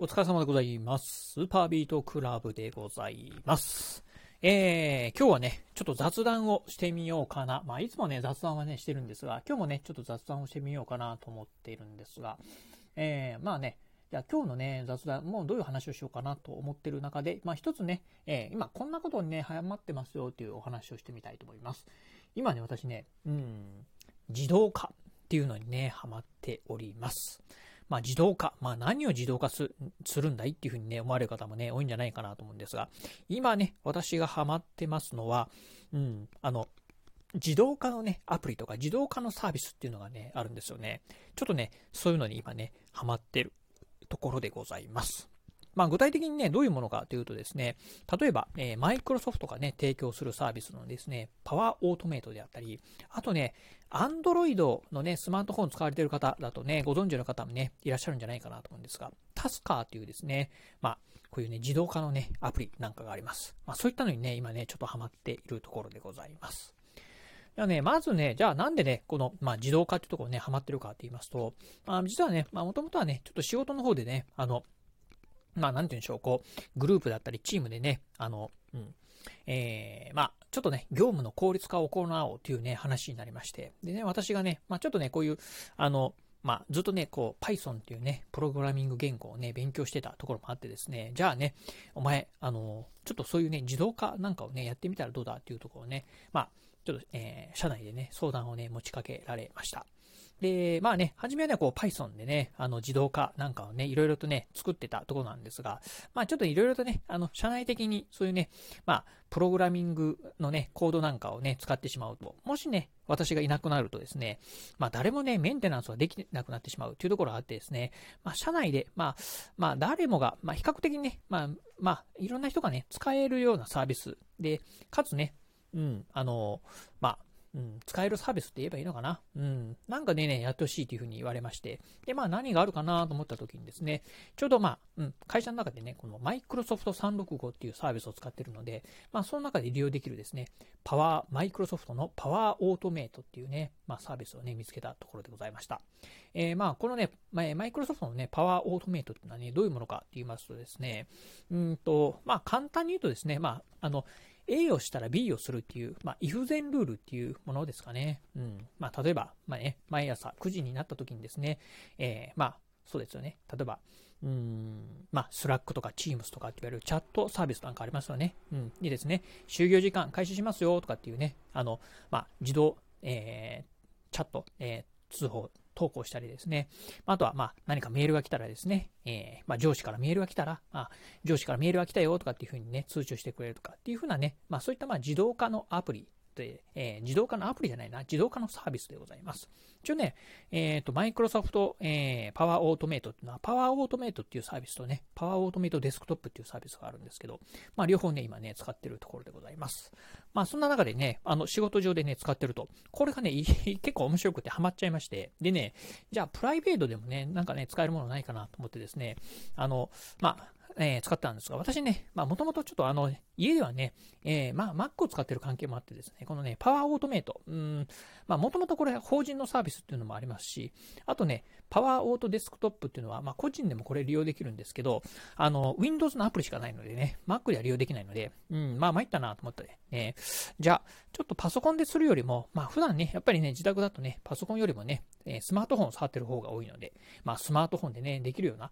お疲れ様でございます。スーパービートクラブでございます。えー、今日はね、ちょっと雑談をしてみようかな。まあ、いつもね、雑談はね、してるんですが、今日もね、ちょっと雑談をしてみようかなと思っているんですが、えー、まあね、じゃあ今日のね、雑談、もうどういう話をしようかなと思ってる中で、まあ一つね、えー今こんなことにね、早まってますよっていうお話をしてみたいと思います。今ね、私ね、うん、自動化っていうのにね、ハマっております。まあ自動化、まあ何を自動化するんだいっていうふうにね、思われる方もね、多いんじゃないかなと思うんですが、今ね、私がハマってますのは、うん、あの、自動化のね、アプリとか自動化のサービスっていうのがね、あるんですよね。ちょっとね、そういうのに今ね、ハマってるところでございます。まあ、具体的にね、どういうものかというとですね、例えば、えー、マイクロソフトがね、提供するサービスのですね、パワーオートメイトであったり、あとね、アンドロイドのね、スマートフォン使われている方だとね、ご存知の方もね、いらっしゃるんじゃないかなと思うんですが、タスカーというですね、まあ、こういうね、自動化のね、アプリなんかがあります。まあ、そういったのにね、今ね、ちょっとハマっているところでございます。じゃあね、まずね、じゃあなんでね、この、まあ、自動化っていうところね、ハマってるかって言いますと、まあ、実はね、まあ、もともとはね、ちょっと仕事の方でね、あの、まあ、なんて言うんでしょう、こう、グループだったり、チームでね、あの、うん、えー、まあ、ちょっとね、業務の効率化を行おうというね、話になりまして、でね、私がね、まあ、ちょっとね、こういう、あの、まあ、ずっとね、こう、Python っていうね、プログラミング言語をね、勉強してたところもあってですね、じゃあね、お前、あの、ちょっとそういうね、自動化なんかをね、やってみたらどうだっていうところをね、まあ、ちょっと、えー、社内でね、相談をね、持ちかけられました。で、まあね、初めはね、こう Python でね、あの自動化なんかをね、いろいろとね、作ってたところなんですが、まあちょっといろいろとね、あの、社内的にそういうね、まあ、プログラミングのね、コードなんかをね、使ってしまうと、もしね、私がいなくなるとですね、まあ誰もね、メンテナンスはできなくなってしまうというところがあってですね、まあ社内で、まあ、まあ誰もが、まあ比較的にね、まあ、まあいろんな人がね、使えるようなサービスで、かつね、うん、あの、まあ、使えるサービスって言えばいいのかな？うん。なんかでね、やってほしいというふうに言われまして。で、まあ何があるかなと思った時にですね、ちょうどまあ、うん、会社の中でね、このマイクロソフト365っていうサービスを使ってるので、まあその中で利用できるですね、パワー、マイクロソフトのパワーオートメイトっていうね、まあサービスをね、見つけたところでございました。えー、まあこのね、マイクロソフトのね、パワーオートメイトっていうのはね、どういうものかって言いますとですね、うんと、まあ簡単に言うとですね、まあ、あの、A をしたら B をするっていう、まあ、if 前ルールっていうものですかね。うん。まあ、例えば、まあね、毎朝9時になった時にですね、えー、まあ、そうですよね。例えば、うん、まあ、 Slack とか Teams とかって言われるチャットサービスなんかありますよね。うん。にですね、就業時間開始しますよとかっていうね、あの、まあ、自動、えー、チャット、えー、通報、投稿したりですね。あとは、まあ、何かメールが来たらですね、えー、まあ、上司からメールが来たら、あ、上司からメールが来たよとかっていうふうにね、通知をしてくれるとかっていうふうなね、まあ、そういったまあ自動化のアプリで、えー、自動化のアプリじゃないな、自動化のサービスでございます。一応ね、えっ、ー、と、マイクロソフト、えー、パワーオートメイトっていうのは、パワーオートメイトっていうサービスとね、パワーオートメイトデスクトップっていうサービスがあるんですけど、まあ、両方ね、今ね、使ってるところでございます。まあ、そんな中でね、あの、仕事上でね、使ってると、これがね、結構面白くてハマっちゃいまして、でね、じゃあ、プライベートでもね、なんかね、使えるものないかなと思ってですね、あの、まあ、えー、使ったんですが、私ね、まあ、もともとちょっとあの、家ではね、えー、まあ、Mac を使ってる関係もあってですね、このね、パワーオートメイト、うん、まあ、もともとこれ、法人のサービスっていうのもありますし、あとね、パワーオートデスクトップっていうのは、まあ、個人でもこれ利用できるんですけど、あの、Windows のアプリしかないのでね、Mac では利用できないので、うん、まあ、参ったなと思ってね、じゃあ、ちょっとパソコンでするよりも、まあ、普段ね、やっぱりね、自宅だとね、パソコンよりもね、スマートフォンを触ってる方が多いので、まあ、スマートフォンでね、できるような、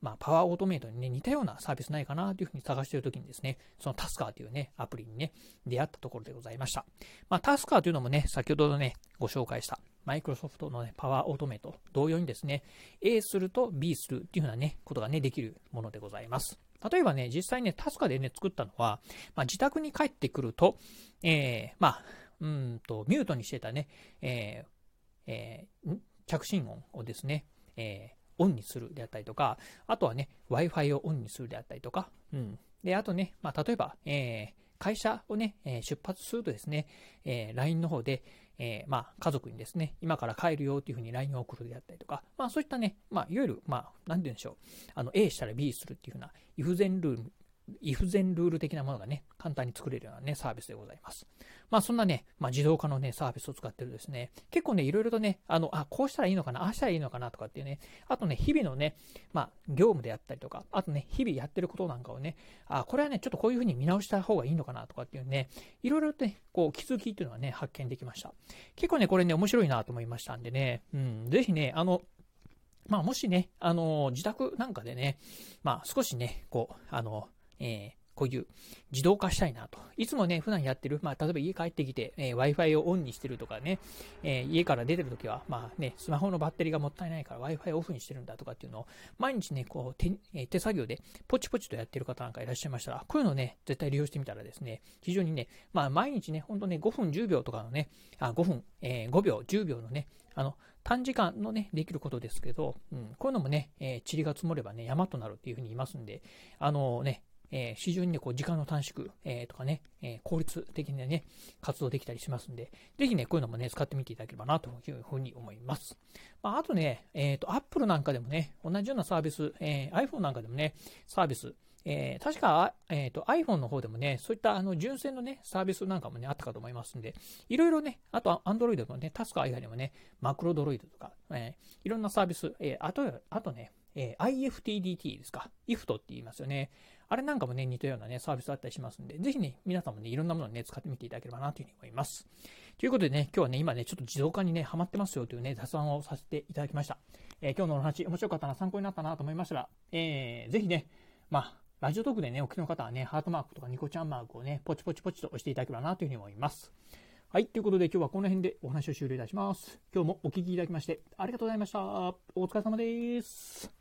まあ、パワーオートメイトにね、似たようなサービスないかなというふうに探しているときにですね、そのタスカーというね、アプリにね、であったところでございました。まあ、 Tasker というのもね、先ほどのね、ご紹介した、マイクロソフトのね、 Power Automate、同様にですね、A すると B するっていうふうなね、ことがね、できるものでございます。例えばね、実際ね、 Tasker でね、作ったのは、まあ、自宅に帰ってくると、えー、まあ、うんと、ミュートにしてたね、えー、えー、着信音をですね、えー、オンにするであったりとか、あとはね、Wi-Fi をオンにするであったりとか、うん。で、あとね、まあ、例えば、えー、会社をね、えー、出発するとですね、えー、LINE の方で、えー、まあ、家族にですね、今から帰るよっていうふうに LINE を送るであったりとか、まあ、そういったね、まあ、いわゆる、まあ、なんて言うんでしょう、あの、A したら B するっていうふうな、if 前ルール、if 全ルール的なものがね、簡単に作れるようなね、サービスでございます。まあそんなね、まあ自動化のね、サービスを使ってるですね、結構ね、いろいろとね、あの、あ、こうしたらいいのかな、ああしたらいいのかなとかっていうね、あとね、日々のね、まあ業務であったりとか、あとね、日々やってることなんかをね、あ、これはね、ちょっとこういうふうに見直した方がいいのかなとかっていうね、いろいろとね、こう気づきっていうのがね、発見できました。結構ね、これね、面白いなと思いましたんでね、うん、ぜひね、あの、まあ、もしね、あの、自宅なんかでね、まあ、少しね、こう、あの、えー、こういう自動化したいなと。いつもね、普段やってる、まあ、例えば家帰ってきて、えー、Wi-Fi をオンにしてるとかね、えー、家から出てるときは、まあね、スマホのバッテリーがもったいないから Wi-Fi オフにしてるんだとかっていうのを、毎日ね、こう手、えー、手作業でポチポチとやってる方なんかいらっしゃいましたら、こういうのをね、絶対利用してみたらですね、非常にね、まあ、毎日ね、ほんとね、5分10秒とかのね、あ、5分、えー、5秒、10秒のね、あの、短時間のね、できることですけど、うん、こういうのもね、えー、塵が積もればね、山となるっていうふうに言いますんで、あのね、えー、非常にね、こう、時間の短縮、えー、とかね、えー、効率的にね、活動できたりしますんで、ぜひね、こういうのもね、使ってみていただければな、というふうに思います。まあ、あとね、えっ、と、Apple なんかでもね、同じようなサービス、え iPhone なんかでもね、サービス、えー、確か、えーと、iPhone の方でもね、そういったあの純正のね、サービスなんかもね、あったかと思いますんで、いろいろね、あと Android のね、タスカ以外にもね、マクロドロイドとか、えー、いろんなサービス、えー、あと、あとね、えー、IFTDT ですか。IFT って言いますよね。あれなんかもね、似たようなね、サービスだったりしますんで、ぜひね、皆さんもね、いろんなものをね、使ってみていただければなというふうに思います。ということでね、今日はね、今ね、ちょっと自動化にね、ハマってますよというね、雑談をさせていただきました。えー、今日のお話、面白かったな、参考になったなと思いましたら、えー、ぜひね、まあ、ラジオトークでね、お聞きの方はね、ハートマークとかニコちゃんマークをね、ポチポチポチと押していただければなというふうに思います。はい。ということで今日はこの辺でお話を終了いたします。今日もお聴きいただきましてありがとうございました。お疲れ様です。